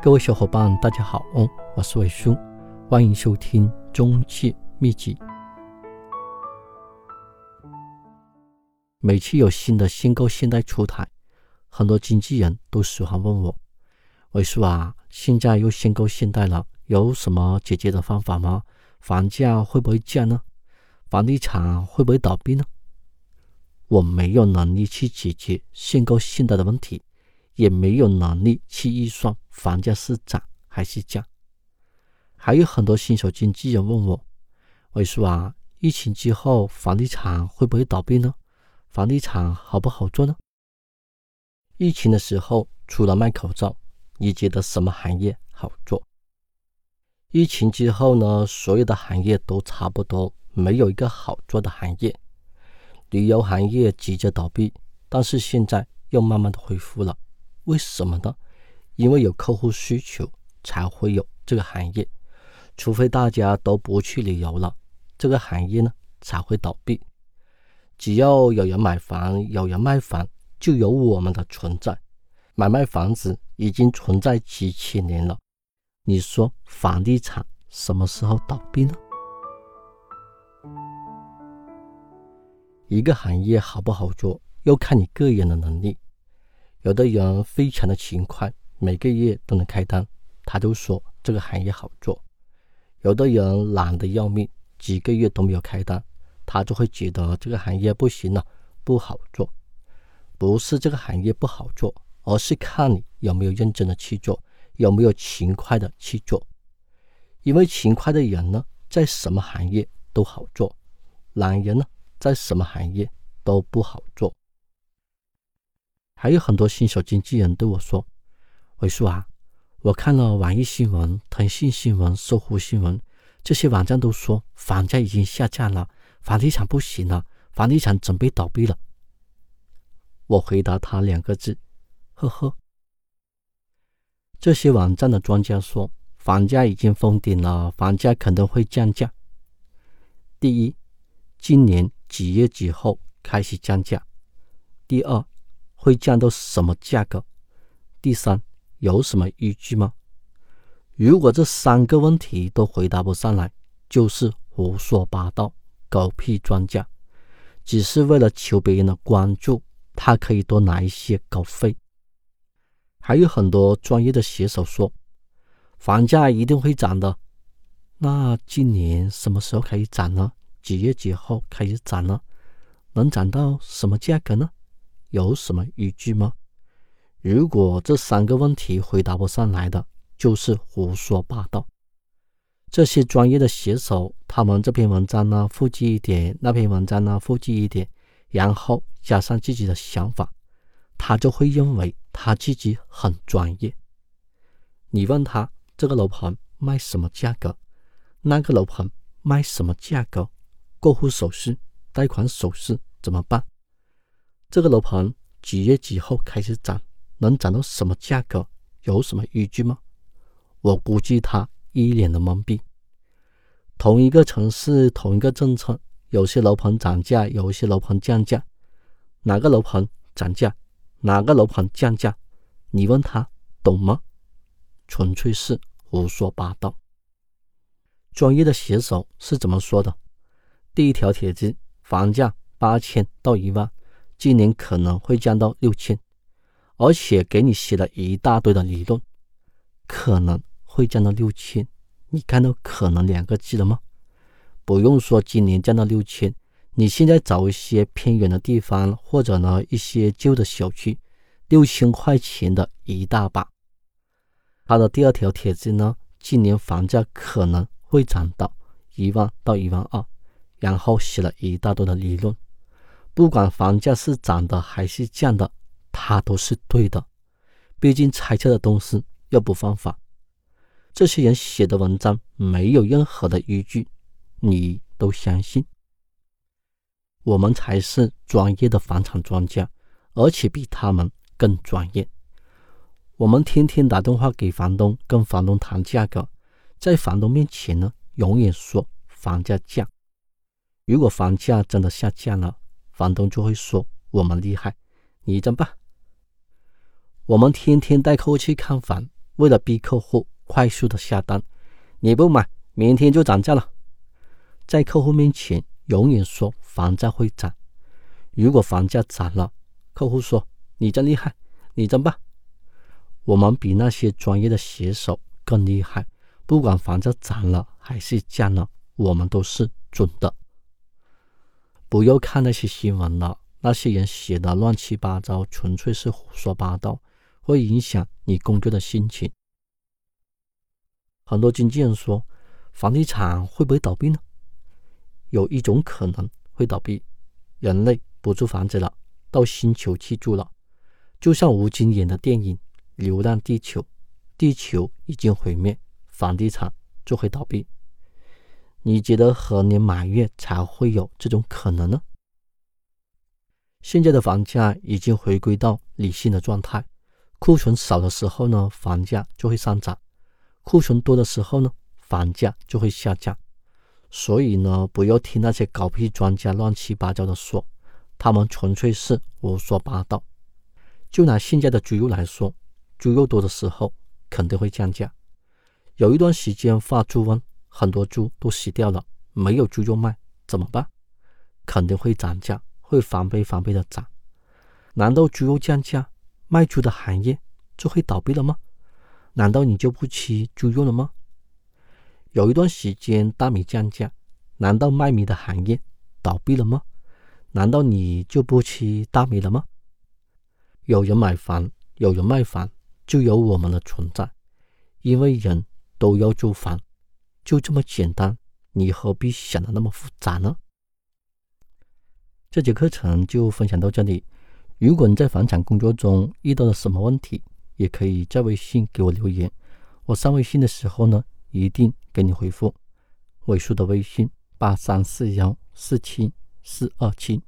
各位小伙伴，大家好，我是伟叔，欢迎收听中介秘籍。每次有新的新购限贷出台，很多经纪人都喜欢问我：“伟叔啊，现在又新购限贷了，有什么解决的方法吗？房价会不会降呢？房地产会不会倒闭呢？”我没有能力去解决限购限贷的问题。也没有能力去预算房价是涨还是降。还有很多新手经纪人问我：“伟叔啊，疫情之后房地产会不会倒闭呢？房地产好不好做呢？”疫情的时候，除了卖口罩，你觉得什么行业好做？疫情之后呢，所有的行业都差不多，没有一个好做的行业。旅游行业急着倒闭，但是现在又慢慢的恢复了。为什么呢？因为有客户需求，才会有这个行业。除非大家都不去旅游了，这个行业呢才会倒闭。只要有人买房，有人卖房，就有我们的存在。买卖房子已经存在几千年了。你说房地产什么时候倒闭呢？一个行业好不好做，要看你个人的能力。有的人非常的勤快，每个月都能开单，他都说这个行业好做；有的人懒得要命，几个月都没有开单，他就会觉得这个行业不行了，不好做。不是这个行业不好做，而是看你有没有认真的去做，有没有勤快的去做。因为勤快的人呢，在什么行业都好做；懒人呢，在什么行业都不好做。还有很多新手经纪人对我说：“伟叔啊，我看了网易新闻、腾讯新闻、搜狐新闻这些网站都说房价已经下降了，房地产不行了，房地产准备倒闭了。”我回答他两个字：“呵呵。”这些网站的专家说房价已经封顶了，房价可能会降价。第一，今年几月几号开始降价？第二。会降到什么价格？第三，有什么依据吗？如果这三个问题都回答不上来，就是胡说八道、狗屁专家，只是为了求别人的关注，他可以多拿一些稿费。还有很多专业的写手说，房价一定会涨的。那今年什么时候开始涨呢？几月几号开始涨呢？能涨到什么价格呢？有什么依据吗？如果这三个问题回答不上来的，就是胡说八道。这些专业的写手，他们这篇文章呢复制一点，那篇文章呢复制一点，然后加上自己的想法，他就会认为他自己很专业。你问他这个楼盘卖什么价格，那个楼盘卖什么价格，过户手续、贷款手续怎么办？这个楼盘几月几号开始涨？能涨到什么价格？有什么依据吗？我估计他一脸的懵逼。同一个城市，同一个政策，有些楼盘涨价，有些楼盘降价。哪个楼盘涨价？哪个楼盘降价？你问他懂吗？纯粹是胡说八道。专业的写手是怎么说的？第一条帖子：房价八千到一万。今年可能会降到六千，而且给你写了一大堆的理论，可能会降到六千。你看到“可能”两个字了吗？不用说，今年降到六千，你现在找一些偏远的地方，或者呢一些旧的小区，六千块钱的一大把。他的第二条帖子呢，今年房价可能会涨到一万到一万二，然后写了一大堆的理论。不管房价是涨的还是降的，他都是对的。毕竟猜测的东西又不犯法。这些人写的文章没有任何的依据，你都相信？我们才是专业的房产专家，而且比他们更专业。我们天天打电话给房东，跟房东谈价格，在房东面前呢，永远说房价降。如果房价真的下降了，房东就会说我们厉害，你怎么办？我们天天带客户去看房，为了逼客户快速的下单，你不买，明天就涨价了。在客户面前永远说房价会涨，如果房价涨了，客户说你真厉害，你真棒。我们比那些专业的写手更厉害，不管房价涨了还是降了，我们都是准的。不要看那些新闻了，那些人写的乱七八糟，纯粹是胡说八道，会影响你工作的心情。很多经纪人说，房地产会不会倒闭呢？有一种可能会倒闭，人类不住房子了，到星球去住了，就像吴京演的电影《流浪地球》，地球已经毁灭，房地产就会倒闭。你觉得何年马月才会有这种可能呢？现在的房价已经回归到理性的状态，库存少的时候呢，房价就会上涨；库存多的时候呢，房价就会下降。所以呢，不要听那些狗屁专家乱七八糟的说，他们纯粹是胡说八道。就拿现在的猪肉来说，猪肉多的时候肯定会降价。有一段时间发猪瘟，很多猪都死掉了，没有猪肉卖，怎么办？肯定会涨价，会翻倍翻倍的涨。难道猪肉降价，卖猪的行业就会倒闭了吗？难道你就不吃猪肉了吗？有一段时间大米降价，难道卖米的行业倒闭了吗？难道你就不吃大米了吗？有人买房，有人卖房，就有我们的存在，因为人都要住房，就这么简单，你何必想的那么复杂呢？这节课程就分享到这里。如果你在房产工作中遇到了什么问题，也可以在微信给我留言。我上微信的时候呢。一定给你回复，尾数的微信八三四幺四七四二七。